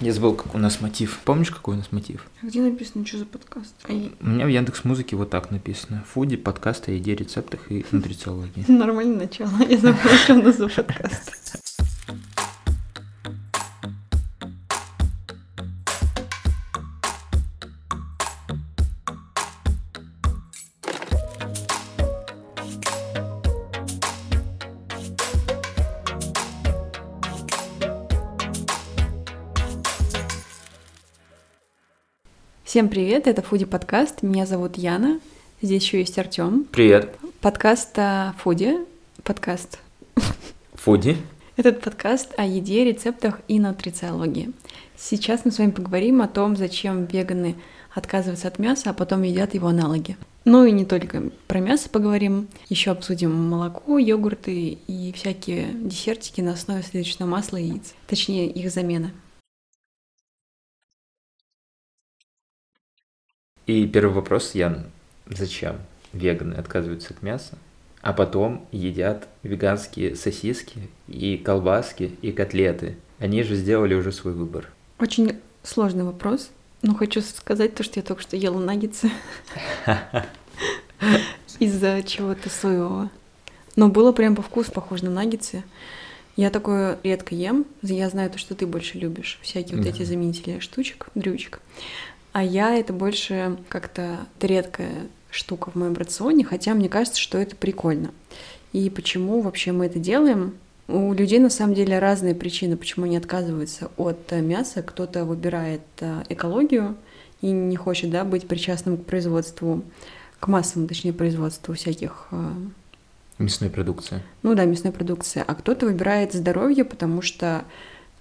Я забыл, как у нас мотив. Помнишь, какой у нас мотив? А где написано, что за подкаст? А я- У меня в Яндекс Музыке вот так написано. Фуди, подкасты еде, рецептах и нутрициологии. Нормальное начало. Я забыла, что у нас за подкаст. Всем привет, это Фуди подкаст. Меня зовут Яна. Здесь еще есть Артем. Привет. Подкаст о Фуди. Подкаст. Фуди. Этот подкаст о еде, рецептах и нутрициологии. Сейчас мы с вами поговорим о том, зачем веганы отказываются от мяса, а потом едят его аналоги. Ну и не только про мясо поговорим, еще обсудим молоко, йогурты и всякие десертики на основе сливочного масла и яиц, точнее их замена. И первый вопрос, Ян. Зачем веганы отказываются от мяса, а потом едят веганские сосиски и колбаски и котлеты? Они же сделали уже свой выбор. Очень сложный вопрос, но хочу сказать то, что я только что ела наггетсы из-за чего-то соевого. Но было прям по вкусу похоже на наггетсы. Я такое редко ем. Я знаю то, что ты больше любишь. Всякие вот эти заменители штучек, дрючек. А я это больше как-то редкая штука в моем рационе, хотя мне кажется, что это прикольно. И почему вообще мы это делаем? У людей на самом деле разные причины, почему они отказываются от э, мяса. Кто-то выбирает э, экологию и не хочет да, быть причастным к производству, к массовому, точнее, производству всяких э, Мясной продукции. ну да, мясной продукции, а кто-то выбирает здоровье, потому что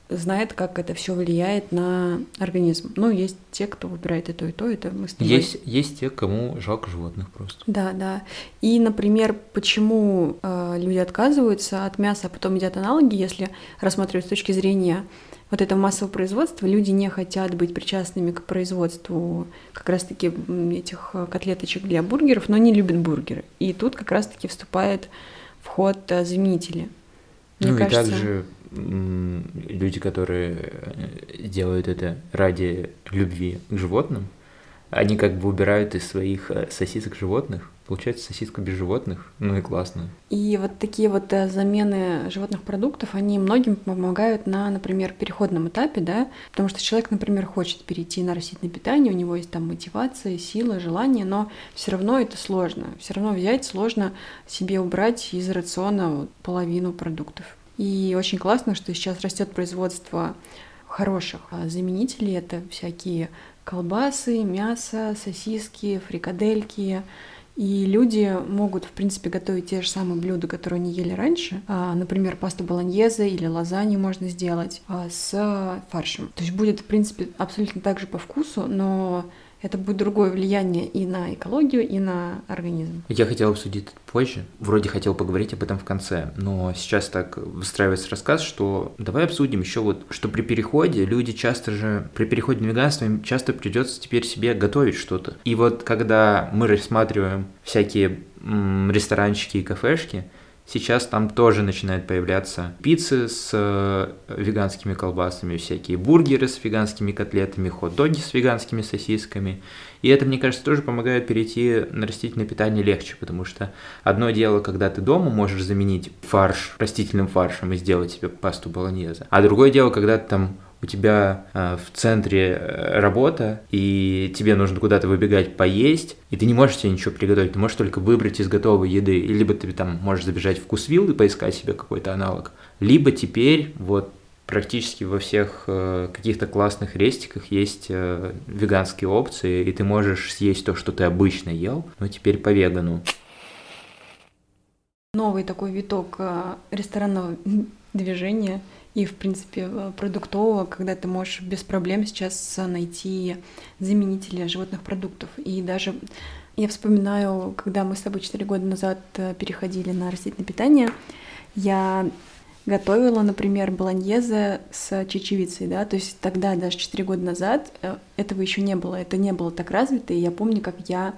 знает, как это все влияет на организм. Ну, есть те, кто выбирает и то, и то, это мы с тобой. Есть, есть те, кому жалко животных просто. Да, да. И, например, почему э, люди отказываются от мяса, а потом едят аналоги, если рассматривать с точки зрения вот этого массового производства, люди не хотят быть причастными к производству как раз-таки этих э, котлеточек для бургеров, но они любят бургеры. И тут как раз-таки вступает в ход э, заменители. Мне ну кажется, и также люди, которые э, делают это ради любви к животным, они как бы убирают из своих э, сосисок животных. Получается сосиска без животных. Ну и классно. И вот такие вот э, замены животных продуктов, они многим помогают на, например, переходном этапе, да, потому что человек, например, хочет перейти на растительное питание, у него есть там мотивация, сила, желание, но все равно это сложно. Все равно взять сложно себе убрать из рациона половину продуктов. И очень классно, что сейчас растет производство хороших а, заменителей. Это всякие колбасы, мясо, сосиски, фрикадельки. И люди могут, в принципе, готовить те же самые блюда, которые они ели раньше. А, Например, пасту болоньезе или лазанью можно сделать а, с фаршем. То есть будет, в принципе, абсолютно так же по вкусу, но это будет другое влияние и на экологию, и на организм. Я хотел обсудить это позже. Вроде хотел поговорить об этом в конце, но сейчас так выстраивается рассказ, что давай обсудим еще вот, что при переходе люди часто же, при переходе на веганство им часто придется теперь себе готовить что-то. И вот когда мы рассматриваем всякие ресторанчики и кафешки, Сейчас там тоже начинают появляться пиццы с э, веганскими колбасами, всякие бургеры с веганскими котлетами, хот-доги с веганскими сосисками. И это, мне кажется, тоже помогает перейти на растительное питание легче, потому что одно дело, когда ты дома можешь заменить фарш растительным фаршем и сделать себе пасту болоньезе, а другое дело, когда ты там у тебя э, в центре э, работа, и тебе нужно куда-то выбегать поесть, и ты не можешь себе ничего приготовить, ты можешь только выбрать из готовой еды, либо ты там можешь забежать в вкусвилл и поискать себе какой-то аналог, либо теперь вот практически во всех э, каких-то классных рестиках есть э, веганские опции, и ты можешь съесть то, что ты обычно ел, но теперь по вегану. Новый такой виток э, ресторанного движения и, в принципе, э, продуктового, когда ты можешь без проблем сейчас найти заменители животных продуктов. И даже я вспоминаю, когда мы с тобой 4 года назад э, переходили на растительное питание, я готовила, например, болоньезе с чечевицей, да, то есть тогда, даже 4 года назад, э, этого еще не было, это не было так развито, и я помню, как я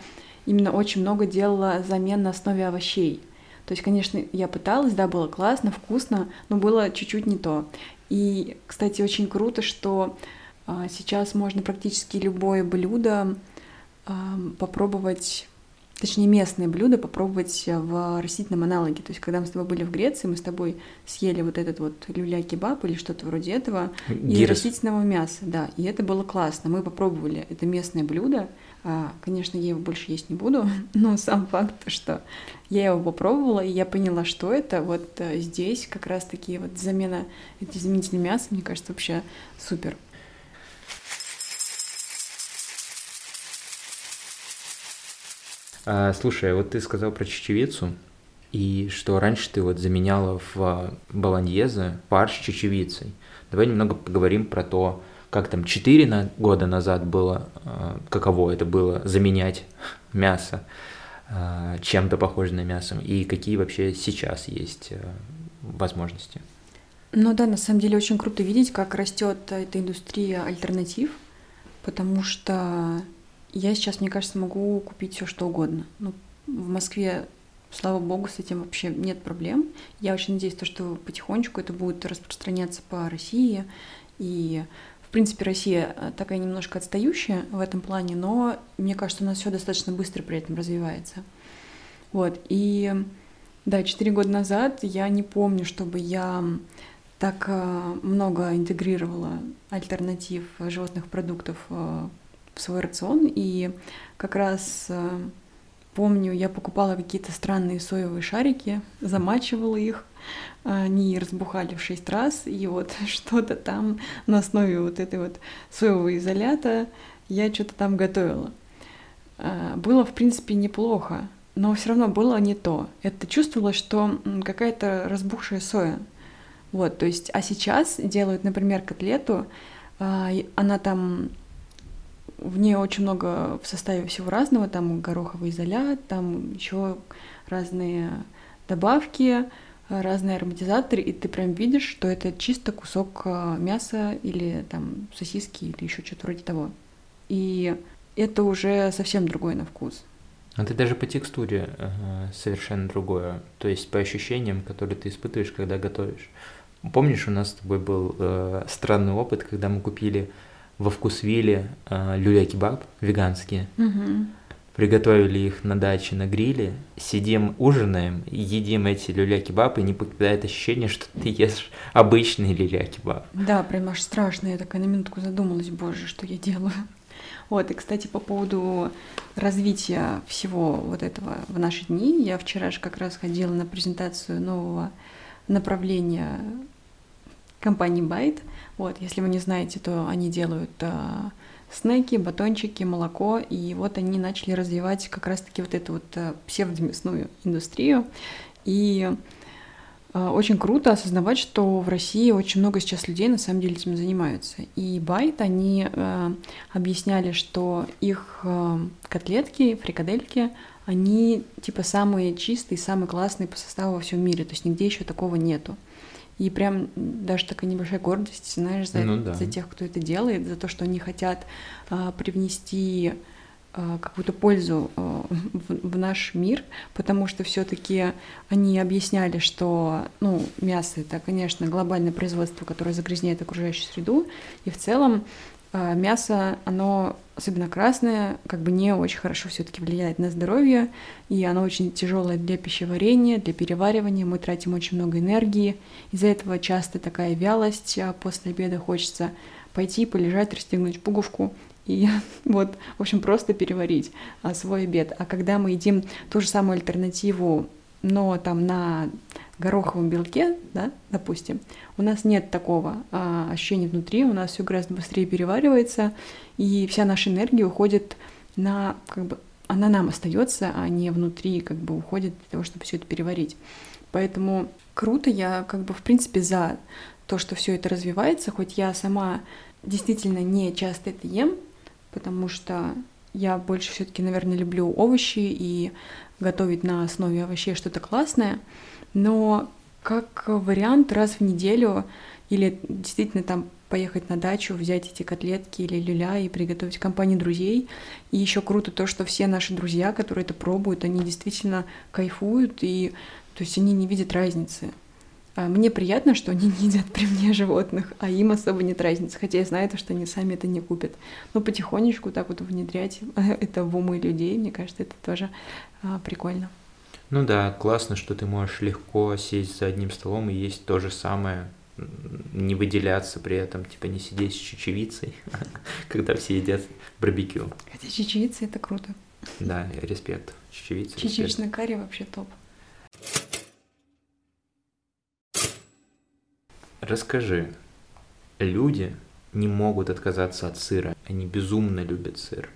именно очень много делала замен на основе овощей. То есть, конечно, я пыталась, да, было классно, вкусно, но было чуть-чуть не то. И, кстати, очень круто, что А сейчас можно практически любое блюдо попробовать точнее местные блюда попробовать в растительном аналоге. То есть, когда мы с тобой были в Греции, мы с тобой съели вот этот вот люля-кебаб или что-то вроде этого Гирос. из растительного мяса, да, и это было классно. Мы попробовали это местное блюдо. А, конечно, я его больше есть не буду, но сам факт, что я его попробовала, и я поняла, что это. Вот э, здесь как раз-таки вот замена, эти заменители мяса, мне кажется, вообще супер. А, слушай, а вот ты сказал про чечевицу, и что раньше ты вот заменяла в баланьезе фарш чечевицей. Давай немного поговорим про то, как там 4 года назад было, а, каково это было заменять мясо а, чем-то похожим на мясо, и какие вообще сейчас есть э, возможности. Ну да, на самом деле очень круто видеть, как растет эта индустрия альтернатив, потому что я сейчас, мне кажется, могу купить все что угодно. Ну, в Москве, слава богу, с этим вообще нет проблем. Я очень надеюсь, то, что потихонечку это будет распространяться по России. И, в принципе, Россия э, такая немножко отстающая в этом плане, но мне кажется, у нас все достаточно быстро при этом развивается. Вот. И да, четыре года назад я не помню, чтобы я так э, много интегрировала альтернатив животных продуктов э, в свой рацион. И как раз помню, я покупала какие-то странные соевые шарики, замачивала их, они разбухали в шесть раз, и вот что-то там на основе вот этой вот соевого изолята я что-то там готовила. Э, было, в принципе, неплохо, но все равно было не то. Это чувствовалось, что какая-то разбухшая соя. Вот, то есть, а сейчас делают, например, котлету, э, она там в ней очень много в составе всего разного, там гороховый изолят, там еще разные добавки, разные ароматизаторы, и ты прям видишь, что это чисто кусок а, мяса или там сосиски или еще что-то вроде того. И это уже совсем другой на вкус. А ты даже по текстуре э, совершенно другое, то есть по ощущениям, которые ты испытываешь, когда готовишь. Помнишь, у нас с тобой был э, странный опыт, когда мы купили во вкусвилле э, люля-кебаб веганские. Угу. Приготовили их на даче на гриле, сидим, ужинаем, едим эти люля-кебаб, и не покидает ощущение, что ты ешь обычный люля-кебаб. Да, прям аж страшно, я такая на минутку задумалась, боже, что я делаю. Вот, и, кстати, по поводу развития всего вот этого в наши дни, я вчера же как раз ходила на презентацию нового направления компании Byte. Вот, если вы не знаете, то они делают а, снеки, батончики, молоко, и вот они начали развивать как раз-таки вот эту вот а, псевдомясную индустрию. И а, очень круто осознавать, что в России очень много сейчас людей на самом деле этим занимаются. И Байт, они э, объясняли, что их э, котлетки, фрикадельки, они типа самые чистые, самые классные по составу во всем мире. То есть нигде еще такого нету. И прям даже такая небольшая гордость, знаешь, за, ну, да. за тех, кто это делает, за то, что они хотят а, привнести а, какую-то пользу а, в, в наш мир, потому что все-таки они объясняли, что ну, мясо это, конечно, глобальное производство, которое загрязняет окружающую среду, и в целом а, мясо, оно, особенно красное, как бы не очень хорошо все-таки влияет на здоровье, и оно очень тяжелое для пищеварения, для переваривания. Мы тратим очень много энергии. Из-за этого часто такая вялость, а после обеда хочется пойти, полежать, расстегнуть пуговку и вот, в общем, просто переварить а, свой обед. А когда мы едим ту же самую альтернативу, но там на гороховом белке, да, допустим, у нас нет такого а, ощущения внутри, у нас все гораздо быстрее переваривается, и вся наша энергия уходит на, как бы, она нам остается, а не внутри, как бы уходит для того, чтобы все это переварить. Поэтому круто, я как бы в принципе за то, что все это развивается, хоть я сама действительно не часто это ем, потому что я больше все-таки, наверное, люблю овощи и готовить на основе овощей что-то классное, но как вариант раз в неделю или действительно там поехать на дачу, взять эти котлетки или люля и приготовить компании друзей. И еще круто то, что все наши друзья, которые это пробуют, они действительно кайфуют, и то есть они не видят разницы. а, мне приятно, что они не едят при мне животных, а им особо нет разницы, хотя я знаю, что они сами это не купят. Но потихонечку так вот внедрять это в умы людей, мне кажется, это тоже а, прикольно. Ну да, классно, что ты можешь легко сесть за одним столом и есть то же самое, не выделяться при этом, типа не сидеть с чечевицей, когда все едят барбекю. Хотя чечевица это круто. Да, респект. Чечевица. Чечевичный карри вообще топ. Расскажи, люди не могут отказаться от сыра, они безумно любят сыр.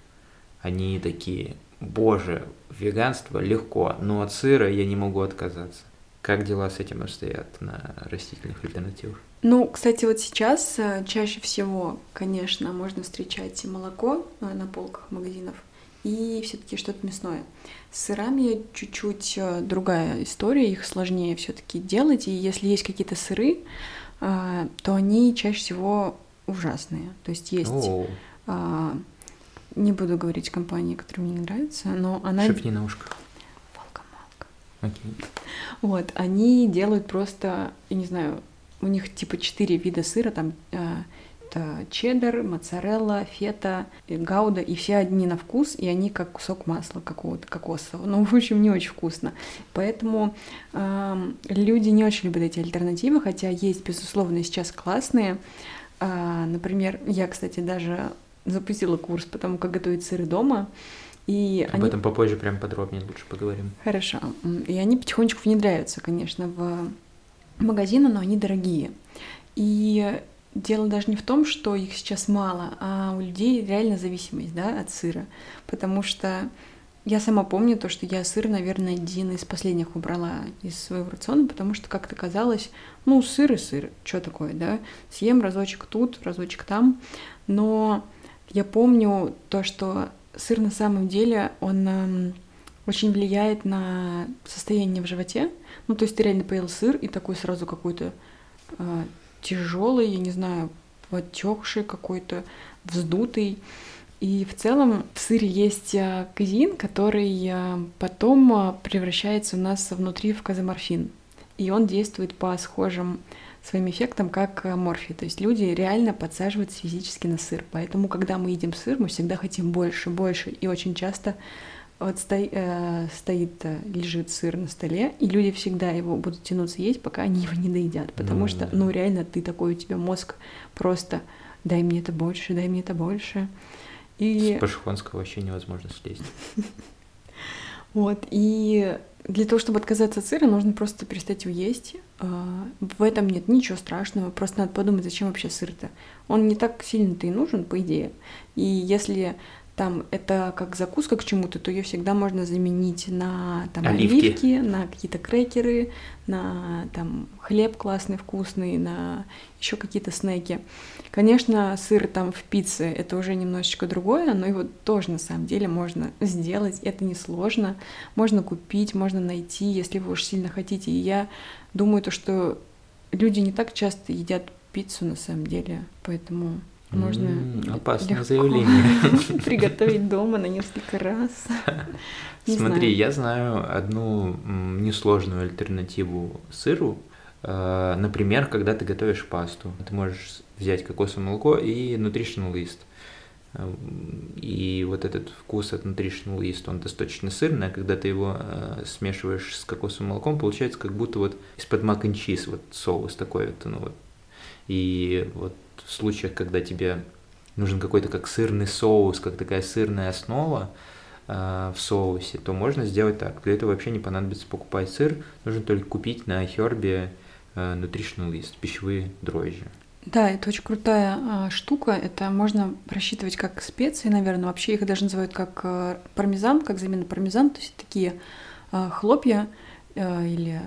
Они такие, боже, веганство легко, но от сыра я не могу отказаться. Как дела с этим обстоят на растительных альтернативах? Ну, кстати, вот сейчас э, чаще всего, конечно, можно встречать молоко э, на полках магазинов и все-таки что-то мясное. С сырами чуть-чуть э, другая история, их сложнее все-таки делать. И если есть какие-то сыры, то они чаще всего ужасные. То есть есть, oh. Не буду говорить компании, которая мне не нравится, но она... Шепни на ушко. Окей. Вот, они делают просто, я не знаю, у них типа четыре вида сыра, там э, это чеддер, моцарелла, фета, гауда, и все одни на вкус, и они как кусок масла какого-то кокосового. Ну, в общем, не очень вкусно. Поэтому э, люди не очень любят эти альтернативы, хотя есть, безусловно, сейчас классные. Э, например, я, кстати, даже запустила курс по тому, как готовить сыры дома. И Об они... этом попозже прям подробнее лучше поговорим. Хорошо. И они потихонечку внедряются, конечно, в магазины, но они дорогие. И дело даже не в том, что их сейчас мало, а у людей реально зависимость да, от сыра. Потому что я сама помню то, что я сыр, наверное, один из последних убрала из своего рациона, потому что как-то казалось, ну, сыр и сыр, что такое, да? Съем разочек тут, разочек там. Но я помню то, что сыр на самом деле, он очень влияет на состояние в животе. Ну, то есть ты реально поел сыр и такой сразу какой-то э, тяжелый, я не знаю, отекший какой-то, вздутый. И в целом в сыре есть э, казеин, который э, потом превращается у нас внутри в казоморфин. И он действует по схожим своим эффектом, как э, морфий. То есть люди реально подсаживаются физически на сыр. Поэтому, когда мы едим сыр, мы всегда хотим больше, больше. И очень часто вот сто, э, стоит, э, лежит сыр на столе, и люди всегда его будут тянуться есть, пока они его не доедят. Потому ну, что, ну, реально, ты такой, у тебя мозг просто дай мне это больше, дай мне это больше. И... С пашихонского вообще невозможно слезть. Вот, и для того, чтобы отказаться от сыра, нужно просто перестать его есть. А, в этом нет ничего страшного, просто надо подумать, зачем вообще сыр-то. Он не так сильно-то и нужен, по идее. И если там это как закуска к чему-то, то ее всегда можно заменить на там, оливки. оливки, на какие-то крекеры, на там хлеб классный, вкусный, на еще какие-то снеки. Конечно, сыр там в пицце это уже немножечко другое, но его тоже на самом деле можно сделать, это несложно, можно купить, можно найти, если вы уж сильно хотите. И я думаю, то, что люди не так часто едят пиццу на самом деле, поэтому можно mm, опасное заявление. приготовить дома на несколько раз. Не Смотри, знаю. я знаю одну несложную альтернативу сыру. Э, например, когда ты готовишь пасту, ты можешь взять кокосовое молоко и nutritional лист. Э, и вот этот вкус от nutritional лист, он достаточно сырный, а когда ты его э, смешиваешь с кокосовым молоком, получается как будто вот из-под мак вот соус такой вот, ну вот. И вот в случаях, когда тебе нужен какой-то как сырный соус, как такая сырная основа э, в соусе, то можно сделать так. Для этого вообще не понадобится покупать сыр, нужно только купить на Хербе э, nutritional list, пищевые дрожжи. Да, это очень крутая а, штука. Это можно рассчитывать как специи, наверное. Вообще их даже называют как а, пармезан, как замена пармезан. То есть такие а, хлопья а, или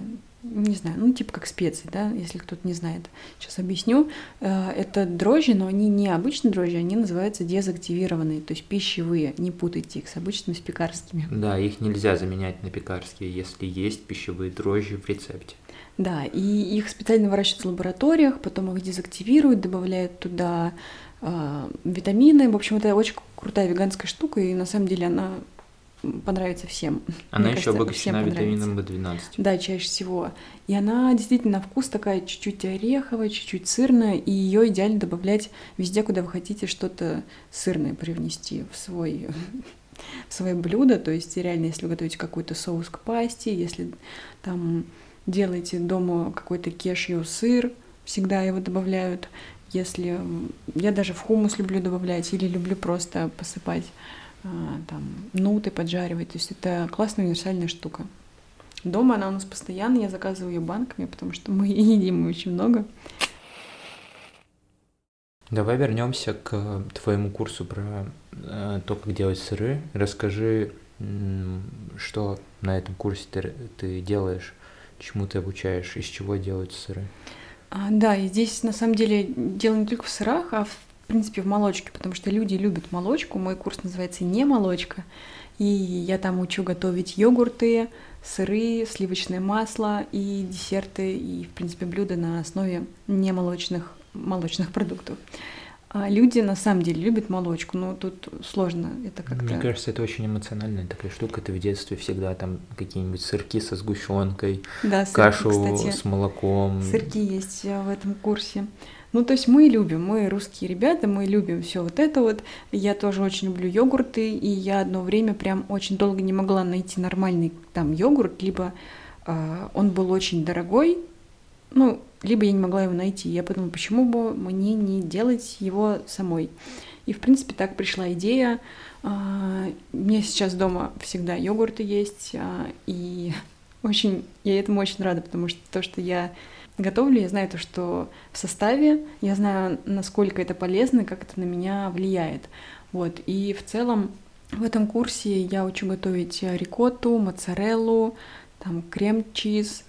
не знаю, ну типа как специи, да, если кто-то не знает. Сейчас объясню. Э, это дрожжи, но они не обычные дрожжи, они называются дезактивированные, то есть пищевые. Не путайте их с обычными, с пекарскими. Да, их нельзя заменять на пекарские, если есть пищевые дрожжи в рецепте. Да, и их специально выращивают в лабораториях, потом их дезактивируют, добавляют туда э, витамины. В общем, это очень крутая веганская штука, и на самом деле она понравится всем. Она еще обогащена витамином В12. Да, чаще всего. И она действительно на вкус такая чуть-чуть ореховая, чуть-чуть сырная, и ее идеально добавлять везде, куда вы хотите что-то сырное привнести в свой в свое блюдо, то есть реально, если вы готовите какой-то соус к пасте, если там делаете дома какой-то кешью сыр, всегда его добавляют, если я даже в хумус люблю добавлять или люблю просто посыпать там нуты, поджаривать, то есть это классная универсальная штука. Дома она у нас постоянно, я заказываю ее банками, потому что мы едим очень много. Давай вернемся к твоему курсу про э, то, как делать сыры. Расскажи, что на этом курсе ты, ты делаешь, чему ты обучаешь, из чего делаются сыры. А, да, и здесь на самом деле дело не только в сырах, а в принципе в молочке, потому что люди любят молочку. Мой курс называется «Не молочка», и я там учу готовить йогурты, сыры, сливочное масло и десерты, и, в принципе, блюда на основе немолочных молочных продуктов. А люди на самом деле любят молочку, но тут сложно это как-то. Мне кажется, это очень эмоциональная такая штука. Ты в детстве всегда там какие-нибудь сырки со сгущенкой, да, кашу кстати, с молоком. Сырки есть э, в этом курсе. Ну, то есть мы любим, мы русские ребята, мы любим все вот это вот. Я тоже очень люблю йогурты, и я одно время прям очень долго не могла найти нормальный там йогурт, либо э, он был очень дорогой, ну, либо я не могла его найти. Я подумала, почему бы мне не делать его самой. И, в принципе, так пришла идея. А, меня сейчас дома всегда йогурты есть, а, и очень, я этому очень рада, потому что то, что я готовлю, я знаю то, что в составе, я знаю, насколько это полезно, как это на меня влияет. Вот, и в целом в этом курсе я учу готовить рикотту, моцареллу, там крем-чиз,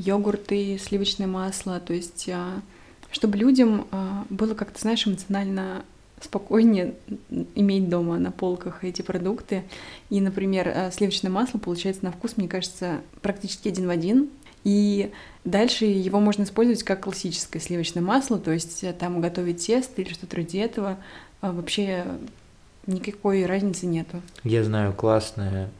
йогурты, сливочное масло, то есть а, чтобы людям а, было как-то, знаешь, эмоционально спокойнее иметь дома на полках эти продукты. И, например, а, сливочное масло получается на вкус, мне кажется, практически один в один. И дальше его можно использовать как классическое сливочное масло, то есть э, там готовить тесто или что-то вроде этого. Вообще никакой разницы нету. Я знаю классное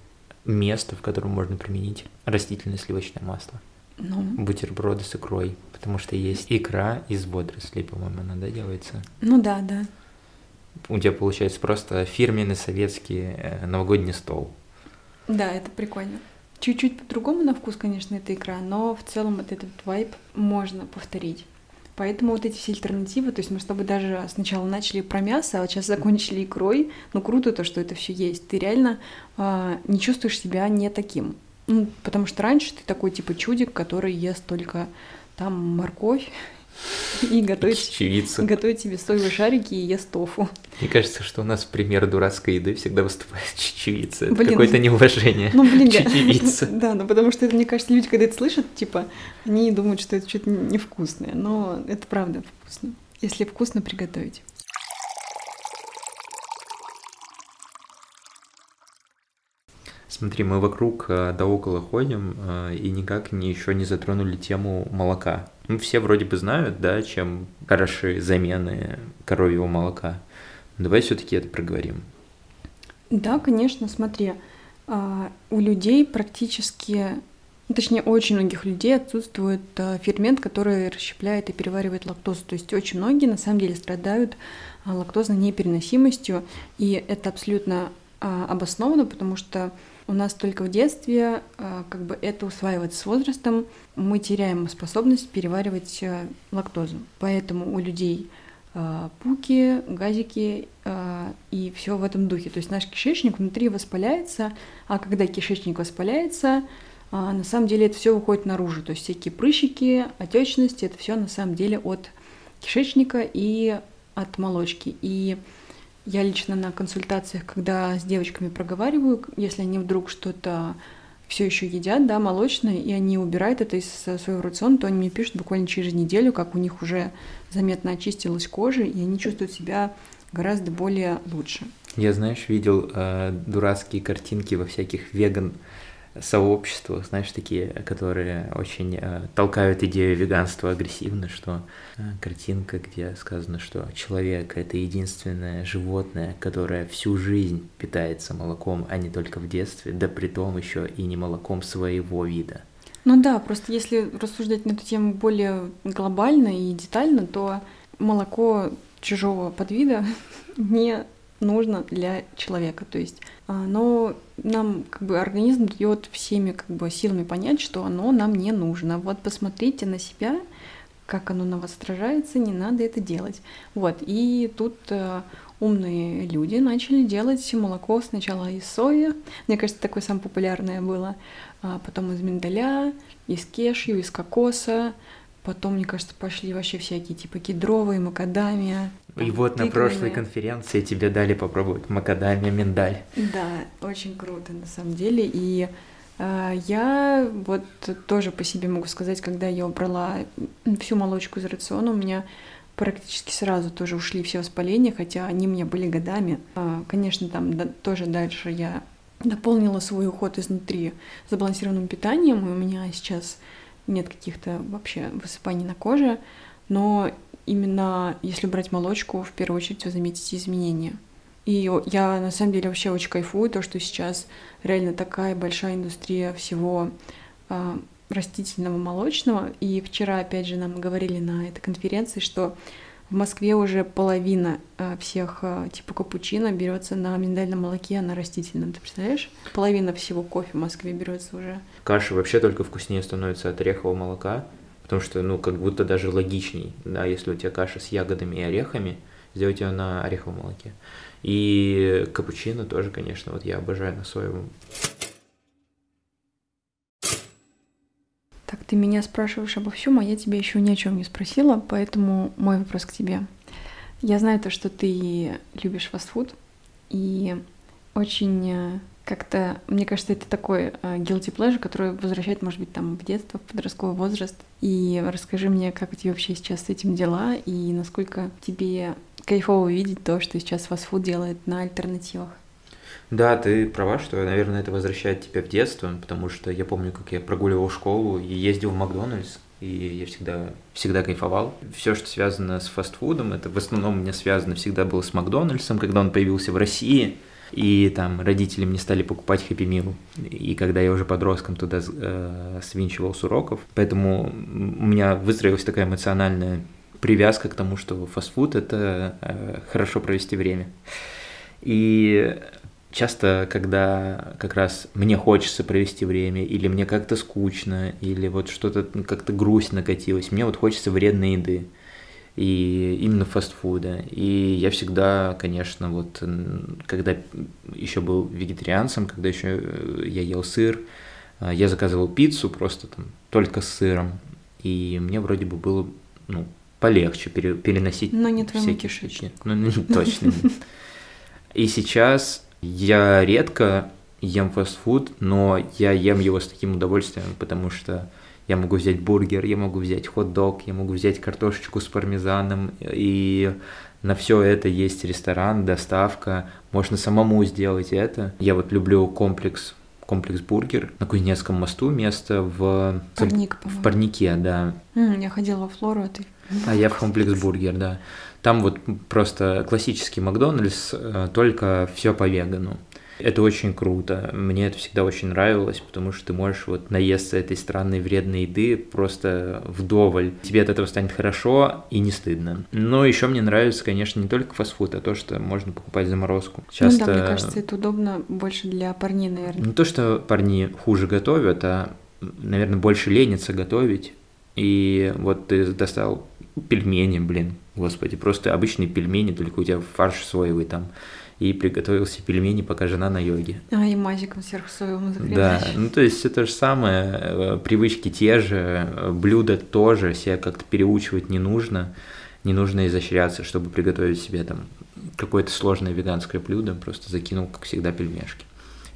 место, в котором можно применить растительное сливочное масло. Ну. Бутерброды с икрой, потому что есть икра из водорослей, по-моему, она, да, делается? Ну да, да. У тебя получается просто фирменный советский э, новогодний стол. Да, это прикольно. Чуть-чуть по-другому на вкус, конечно, эта икра, но в целом вот этот вайп можно повторить. Поэтому вот эти все альтернативы, то есть мы с тобой даже сначала начали про мясо, а сейчас закончили икрой. Ну круто то, что это все есть. Ты реально э, не чувствуешь себя не таким. Ну, потому что раньше ты такой типа чудик, который ест только там морковь и готовит, Чечевица. готовит себе соевые шарики и ест тофу. Мне кажется, что у нас пример дурацкой еды всегда выступает чечевица. Это какое-то неуважение. Ну, блин, чечевица. Да, ну потому что это, мне кажется, люди, когда это слышат, типа, они думают, что это что-то невкусное. Но это правда вкусно, если вкусно приготовить. Смотри, мы вокруг э, да около ходим э, и никак не, еще не затронули тему молока. Ну, все вроде бы знают, да, чем хороши замены коровьего молока. Давай все-таки это проговорим. Да, конечно, смотри, а, у людей практически, ну, точнее, очень многих людей отсутствует э, фермент, который расщепляет и переваривает лактозу. То есть очень многие на самом деле страдают лактозной непереносимостью, и это абсолютно а, обосновано, потому что у нас только в детстве а, как бы это усваивается с возрастом, мы теряем способность переваривать а, лактозу. Поэтому у людей а, пуки, газики и все в этом духе. То есть наш кишечник внутри воспаляется, а когда кишечник воспаляется, на самом деле это все выходит наружу. То есть всякие прыщики, отечности, это все на самом деле от кишечника и от молочки. И я лично на консультациях, когда с девочками проговариваю, если они вдруг что-то все еще едят, да, молочное, и они убирают это из своего рациона, то они мне пишут буквально через неделю, как у них уже заметно очистилась кожа, и они чувствуют себя гораздо более лучше. Я, знаешь, видел э, дурацкие картинки во всяких веган сообществах, знаешь, такие, которые очень э, толкают идею веганства агрессивно, что э, картинка, где сказано, что человек — это единственное животное, которое всю жизнь питается молоком, а не только в детстве, да при том еще и не молоком своего вида. Ну да, просто если рассуждать на эту тему более глобально и детально, то молоко чужого подвида не нужно для человека. То есть оно нам как бы организм дает всеми как бы силами понять, что оно нам не нужно. Вот посмотрите на себя, как оно на вас отражается, не надо это делать. Вот, и тут э, умные люди начали делать молоко сначала из сои, мне кажется, такое самое популярное было, а потом из миндаля, из кешью, из кокоса, Потом, мне кажется, пошли вообще всякие типа кедровые, макадамия. И вот тыквенные. на прошлой конференции тебе дали попробовать макадамия, миндаль. Да, очень круто на самом деле. И э, я вот тоже по себе могу сказать, когда я убрала всю молочку из рациона, у меня практически сразу тоже ушли все воспаления, хотя они у меня были годами. А, конечно, там да, тоже дальше я дополнила свой уход изнутри сбалансированным питанием, и у меня сейчас нет каких-то вообще высыпаний на коже, но именно если брать молочку, в первую очередь вы заметите изменения. И я на самом деле вообще очень кайфую, то, что сейчас реально такая большая индустрия всего э, растительного молочного. И вчера, опять же, нам говорили на этой конференции, что в Москве уже половина э, всех э, типа капучино берется на миндальном молоке, а на растительном. Ты представляешь? Половина всего кофе в Москве берется уже. Каша вообще только вкуснее становится от орехового молока, потому что, ну, как будто даже логичней, да, если у тебя каша с ягодами и орехами, сделать ее на ореховом молоке. И капучино тоже, конечно, вот я обожаю на соевом. Так, ты меня спрашиваешь обо всем, а я тебя еще ни о чем не спросила, поэтому мой вопрос к тебе. Я знаю то, что ты любишь фастфуд, и очень э, как-то, мне кажется, это такой э, guilty pleasure, который возвращает, может быть, там в детство, в подростковый возраст. И расскажи мне, как у тебя вообще сейчас с этим дела, и насколько тебе кайфово видеть то, что сейчас фастфуд делает на альтернативах. Да, ты права, что, наверное, это возвращает тебя в детство, потому что я помню, как я прогуливал школу и ездил в Макдональдс, и я всегда, всегда кайфовал. Все, что связано с фастфудом, это в основном у меня связано всегда было с Макдональдсом, когда он появился в России, и там родители мне стали покупать Хэппи Мил, и когда я уже подростком туда э, свинчивал с уроков, поэтому у меня выстроилась такая эмоциональная привязка к тому, что фастфуд – это э, хорошо провести время. И часто, когда как раз мне хочется провести время, или мне как-то скучно, или вот что-то как-то грусть накатилась, мне вот хочется вредной еды, и именно фастфуда. И я всегда, конечно, вот когда еще был вегетарианцем, когда еще э, я ел сыр, э, я заказывал пиццу просто там только с сыром, и мне вроде бы было ну, полегче переносить Но не всякие штуки. Ну, точно. И сейчас я редко ем фастфуд, но я ем его с таким удовольствием, потому что я могу взять бургер, я могу взять хот-дог, я могу взять картошечку с пармезаном, и на все это есть ресторан, доставка, можно самому сделать это. Я вот люблю комплекс комплекс бургер на Кузнецком мосту место в Парник, в парнике, да. Mm, я ходила во Флору, а ты? А я в комплекс бургер, да. Там вот просто классический Макдональдс, э, только все по вегану. Это очень круто. Мне это всегда очень нравилось, потому что ты можешь вот наесться этой странной вредной еды просто вдоволь. Тебе от этого станет хорошо и не стыдно. Но еще мне нравится, конечно, не только фастфуд, а то, что можно покупать заморозку. Часто... Ну да, мне кажется, это удобно больше для парней, наверное. Не то, что парни хуже готовят, а, наверное, больше ленятся готовить. И вот ты достал пельмени, блин, господи, просто обычные пельмени, только у тебя фарш соевый там. И приготовил себе пельмени, пока жена на йоге. А, и мазиком сверху соевым Да, ну то есть это же самое, э, привычки те же, э, блюда тоже, себя как-то переучивать не нужно, не нужно изощряться, чтобы приготовить себе там какое-то сложное веганское блюдо, просто закинул, как всегда, пельмешки.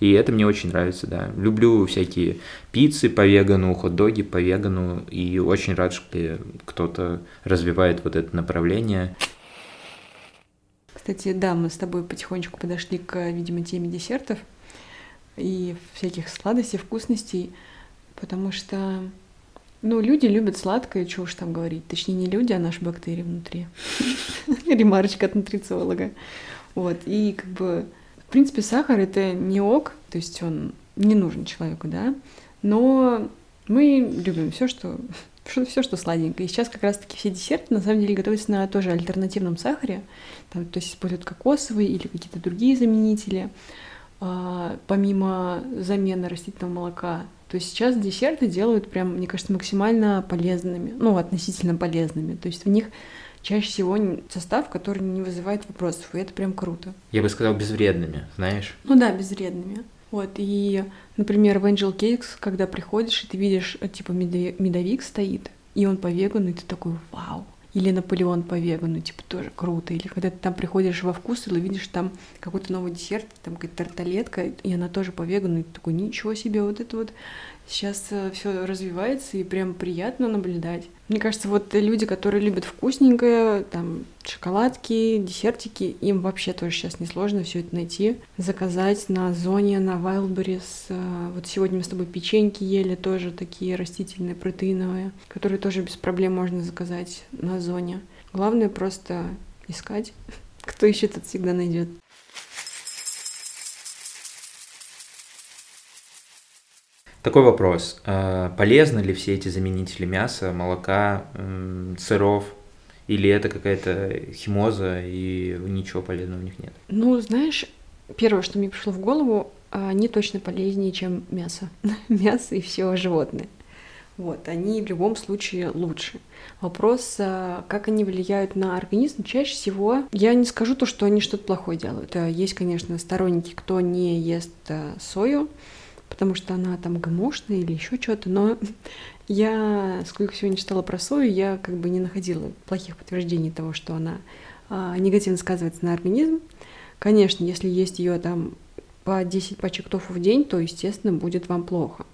И это мне очень нравится, да. Люблю всякие пиццы по вегану, хот-доги по вегану, и очень рад, что кто-то развивает вот это направление. Кстати, да, мы с тобой потихонечку подошли к, видимо, теме десертов. и всяких сладостей, вкусностей, потому что, ну, люди любят сладкое, что уж там говорить. Точнее, не люди, а наши бактерии внутри. Ремарочка от нутрициолога. Вот, и как бы, принципе, сахар — это не ок, то есть он не нужен человеку, да, но мы любим все, что все, что сладенькое. И сейчас как раз-таки все десерты на самом деле готовятся на тоже альтернативном сахаре, там, то есть используют кокосовые или какие-то другие заменители, а, помимо замены растительного молока. То есть сейчас десерты делают прям, мне кажется, максимально полезными, ну, относительно полезными. То есть в них чаще всего состав, который не вызывает вопросов, и это прям круто. Я бы сказал безвредными, знаешь? Ну да, безвредными. Вот, и, например, в Angel Cakes, когда приходишь, и ты видишь, э, типа, медовик стоит, и он по вегану, и ты такой, вау, или Наполеон по вегану, типа, тоже круто. Или когда ты там приходишь во вкус и видишь там какой-то новый десерт, там какая-то тарталетка, и она тоже по вегану, и ты такой, ничего себе, вот это вот сейчас э, все развивается, и прям приятно наблюдать. Мне кажется, вот люди, которые любят вкусненькое, там, шоколадки, десертики, им вообще тоже сейчас несложно все это найти. Заказать на Зоне, на Wildberries. Э, вот сегодня мы с тобой печеньки ели, тоже такие растительные, протеиновые, которые тоже без проблем можно заказать на Зоне. Главное просто искать. Кто ищет, тот всегда найдет. Такой вопрос. А, полезны ли все эти заменители мяса, молока, сыров? Или это какая-то химоза и ничего полезного в них нет? Ну, знаешь, первое, что мне пришло в голову, они точно полезнее, чем мясо. мясо и все животные. Вот, они в любом случае лучше. Вопрос, а, как они влияют на организм, чаще всего я не скажу то, что они что-то плохое делают. Есть, конечно, сторонники, кто не ест сою, потому что она там гамошная или еще что-то, но я, сколько сегодня читала про сою, я как бы не находила плохих подтверждений того, что она а, негативно сказывается на организм. Конечно, если есть ее там по 10 пачек тофу в день, то, естественно, будет вам плохо.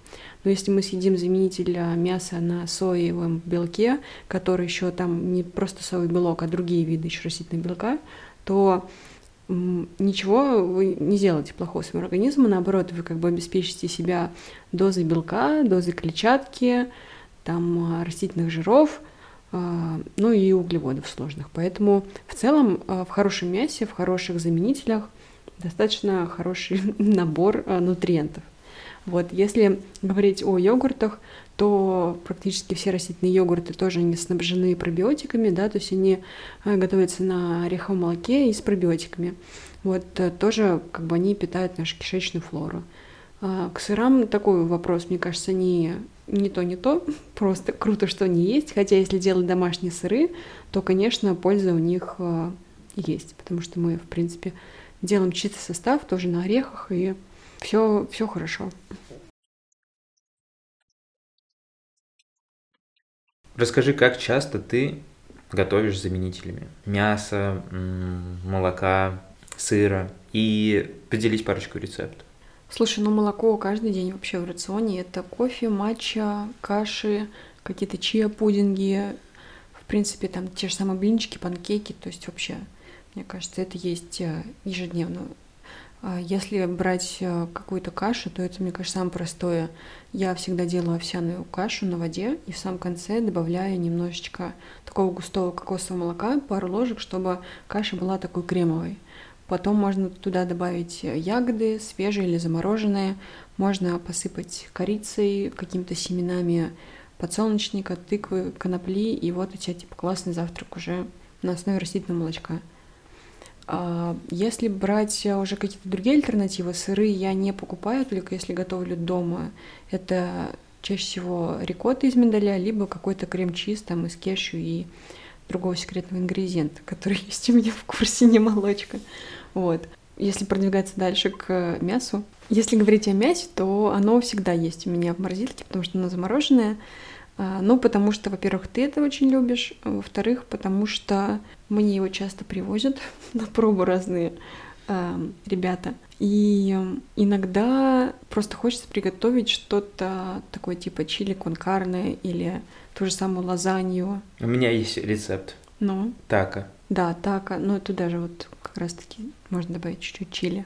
Но если мы съедим заменитель мяса на соевом белке, который еще там не просто соевый белок, а другие виды еще растительного белка, то ничего вы не сделаете плохого своему организму, наоборот, вы как бы обеспечите себя дозой белка, дозой клетчатки, там, а, растительных жиров, а, ну и углеводов сложных. Поэтому в целом а, в хорошем мясе, в хороших заменителях достаточно хороший набор нутриентов. Вот, если говорить о йогуртах, то практически все растительные йогурты тоже не снабжены пробиотиками, да, то есть они э, готовятся на ореховом молоке и с пробиотиками. Вот э, тоже как бы они питают нашу кишечную флору. А, к сырам такой вопрос, мне кажется, не, не то, не то, просто круто, что они есть, хотя если делать домашние сыры, то, конечно, польза у них э, есть, потому что мы, в принципе, делаем чистый состав тоже на орехах, и все, все хорошо. Расскажи, как часто ты готовишь заменителями? Мясо, молока, сыра. И поделись парочку рецептов. Слушай, ну молоко каждый день вообще в рационе. Это кофе, матча, каши, какие-то чиа-пудинги. В принципе, там те же самые блинчики, панкейки. То есть вообще, мне кажется, это есть э, ежедневно если брать э, какую-то кашу, то это, мне кажется, самое простое. Я всегда делаю овсяную кашу на воде и в самом конце добавляю немножечко такого густого кокосового молока, пару ложек, чтобы каша была такой кремовой. Потом можно туда добавить ягоды, свежие или замороженные. Можно посыпать корицей, какими-то семенами подсолнечника, тыквы, конопли. И вот у тебя типа классный завтрак уже на основе растительного молочка. А, если брать уже какие-то другие альтернативы, сыры я не покупаю, только если готовлю дома. Это чаще всего рикотта из миндаля, либо какой-то крем-чиз там из кешью и другого секретного ингредиента, который есть у меня в курсе, не молочка. Вот. Если продвигаться дальше к мясу, если говорить о мясе, то оно всегда есть у меня в морозилке, потому что оно замороженное. А, ну, потому что, во-первых, ты это очень любишь, а во-вторых, потому что мне его часто привозят на пробу разные э, ребята. И иногда просто хочется приготовить что-то такое типа чили конкарне или ту же самую лазанью. У меня есть рецепт. Ну? Така. Да, така. Ну, туда же вот как раз-таки можно добавить чуть-чуть чили.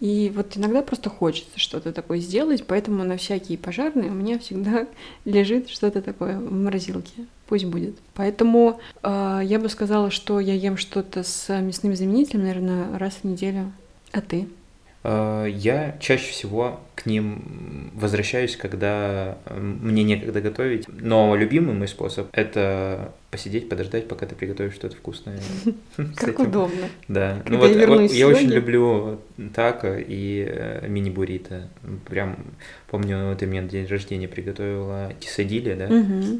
И вот иногда просто хочется что-то такое сделать, поэтому на всякие пожарные у меня всегда лежит что-то такое в морозилке. Пусть будет. Поэтому э, я бы сказала, что я ем что-то с мясным заменителем, наверное, раз в неделю. А ты? Э, я чаще всего к ним возвращаюсь, когда мне некогда готовить. Но любимый мой способ — это посидеть, подождать, пока ты приготовишь что-то вкусное. Как удобно. Да. Ну вот я очень люблю тако и э, мини-буррито. Прям помню, ты мне на день рождения приготовила кисадили, да?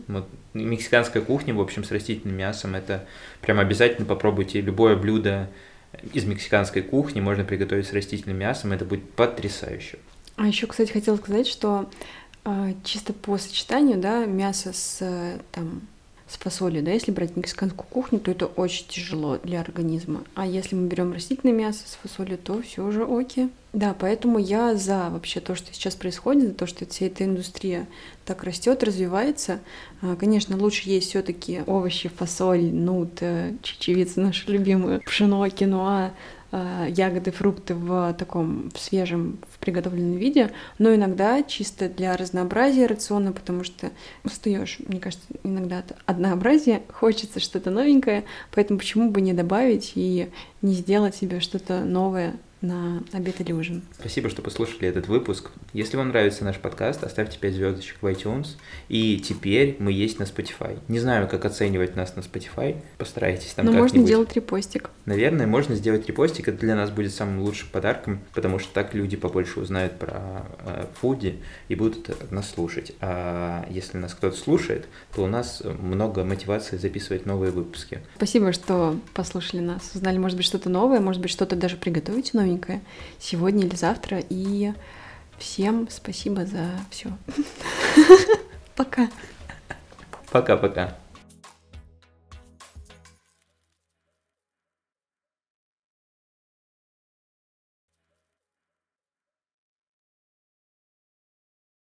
Вот мексиканская кухня, в общем, с растительным мясом, это прям обязательно попробуйте любое блюдо из мексиканской кухни можно приготовить с растительным мясом, это будет потрясающе. А еще, кстати, хотела сказать, что э, чисто по сочетанию, да, мясо с там с фасолью, да, если брать мексиканскую кухню, то это очень тяжело для организма. А если мы берем растительное мясо с фасолью, то все уже окей. Да, поэтому я за вообще то, что сейчас происходит, за то, что вся эта индустрия так растет, развивается. А, конечно, лучше есть все-таки овощи, фасоль, нут, э, чечевица, наша любимая, пшено, киноа, Э, ягоды, фрукты в таком в свежем, в приготовленном виде, но иногда чисто для разнообразия рациона, потому что устаешь, мне кажется, иногда от однообразия, хочется что-то новенькое, поэтому почему бы не добавить и не сделать себе что-то новое на обед или ужин. Спасибо, что послушали этот выпуск. Если вам нравится наш подкаст, оставьте 5 звездочек в iTunes. И теперь мы есть на Spotify. Не знаю, как оценивать нас на Spotify. Постарайтесь там Но можно делать репостик. Наверное, можно сделать репостик. Это для нас будет самым лучшим подарком, потому что так люди побольше узнают про э, фуди и будут нас слушать. А если нас кто-то слушает, то у нас много мотивации записывать новые выпуски. Спасибо, что послушали нас. Узнали, может быть, что-то новое, может быть, что-то даже приготовить новое новенькое сегодня или завтра. И всем спасибо за все. Пока. Пока-пока.